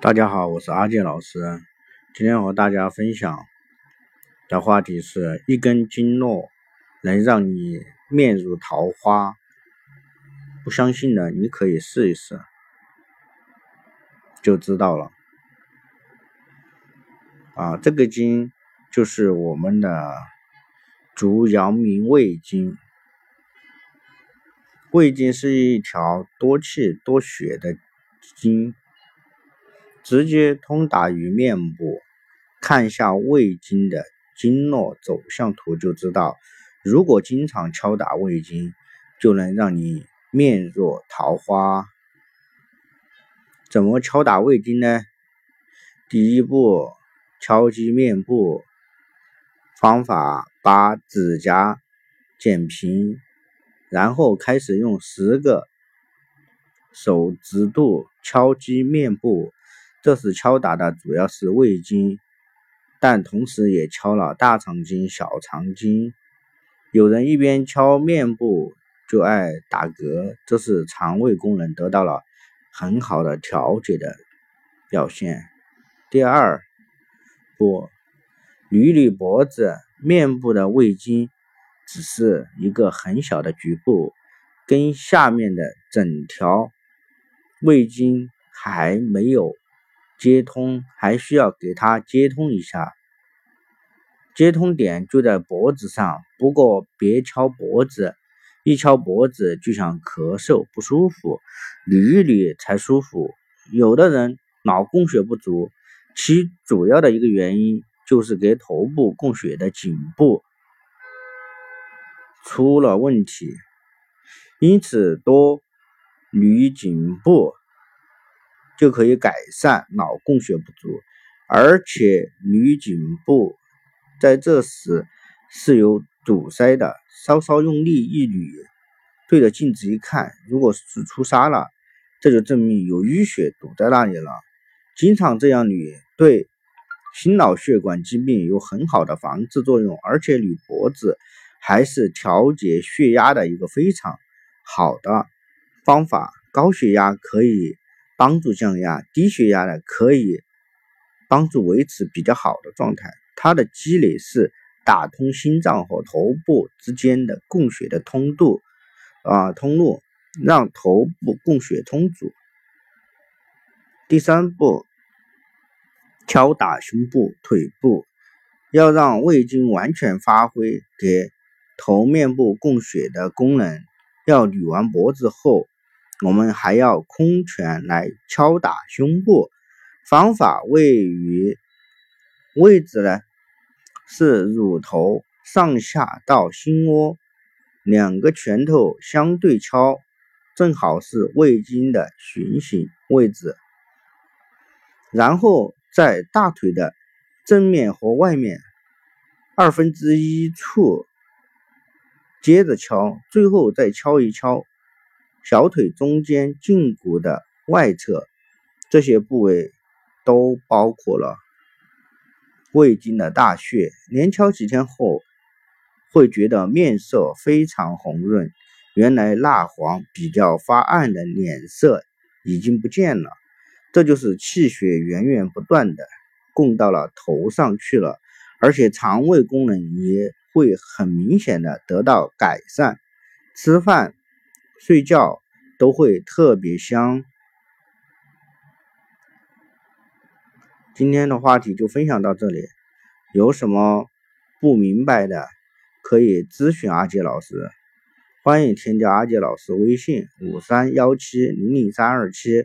大家好，我是阿健老师。今天和大家分享的话题是一根经络能让你面如桃花。不相信的，你可以试一试，就知道了。啊，这个经就是我们的足阳明胃经。胃经是一条多气多血的经。直接通达于面部，看一下胃经的经络走向图就知道。如果经常敲打胃经，就能让你面若桃花。怎么敲打胃经呢？第一步，敲击面部，方法把指甲剪平，然后开始用十个手指肚敲击面部。这时敲打的主要是胃经，但同时也敲了大肠经、小肠经。有人一边敲面部就爱打嗝，这是肠胃功能得到了很好的调节的表现。第二步，捋捋脖子，面部的胃经只是一个很小的局部，跟下面的整条胃经还没有。接通还需要给它接通一下，接通点就在脖子上，不过别敲脖子，一敲脖子就想咳嗽不舒服，捋一捋才舒服。有的人脑供血不足，其主要的一个原因就是给头部供血的颈部出了问题，因此多捋颈部。就可以改善脑供血不足，而且捋颈部在这时是有堵塞的，稍稍用力一捋，对着镜子一看，如果是出痧了，这就证明有淤血堵在那里了。经常这样捋，对心脑血管疾病有很好的防治作用，而且捋脖子还是调节血压的一个非常好的方法。高血压可以。帮助降压，低血压呢可以帮助维持比较好的状态。它的积累是打通心脏和头部之间的供血的通度啊通路，让头部供血充足。第三步，敲打胸部、腿部，要让胃经完全发挥给头面部供血的功能。要捋完脖子后。我们还要空拳来敲打胸部，方法位于位置呢是乳头上下到心窝，两个拳头相对敲，正好是胃经的循行位置。然后在大腿的正面和外面二分之一处接着敲，最后再敲一敲。小腿中间胫骨的外侧，这些部位都包括了胃经的大穴。连敲几天后，会觉得面色非常红润，原来蜡黄比较发暗的脸色已经不见了。这就是气血源源不断的供到了头上去了，而且肠胃功能也会很明显的得到改善。吃饭。睡觉都会特别香。今天的话题就分享到这里，有什么不明白的可以咨询阿杰老师，欢迎添加阿杰老师微信五三幺七零零三二七。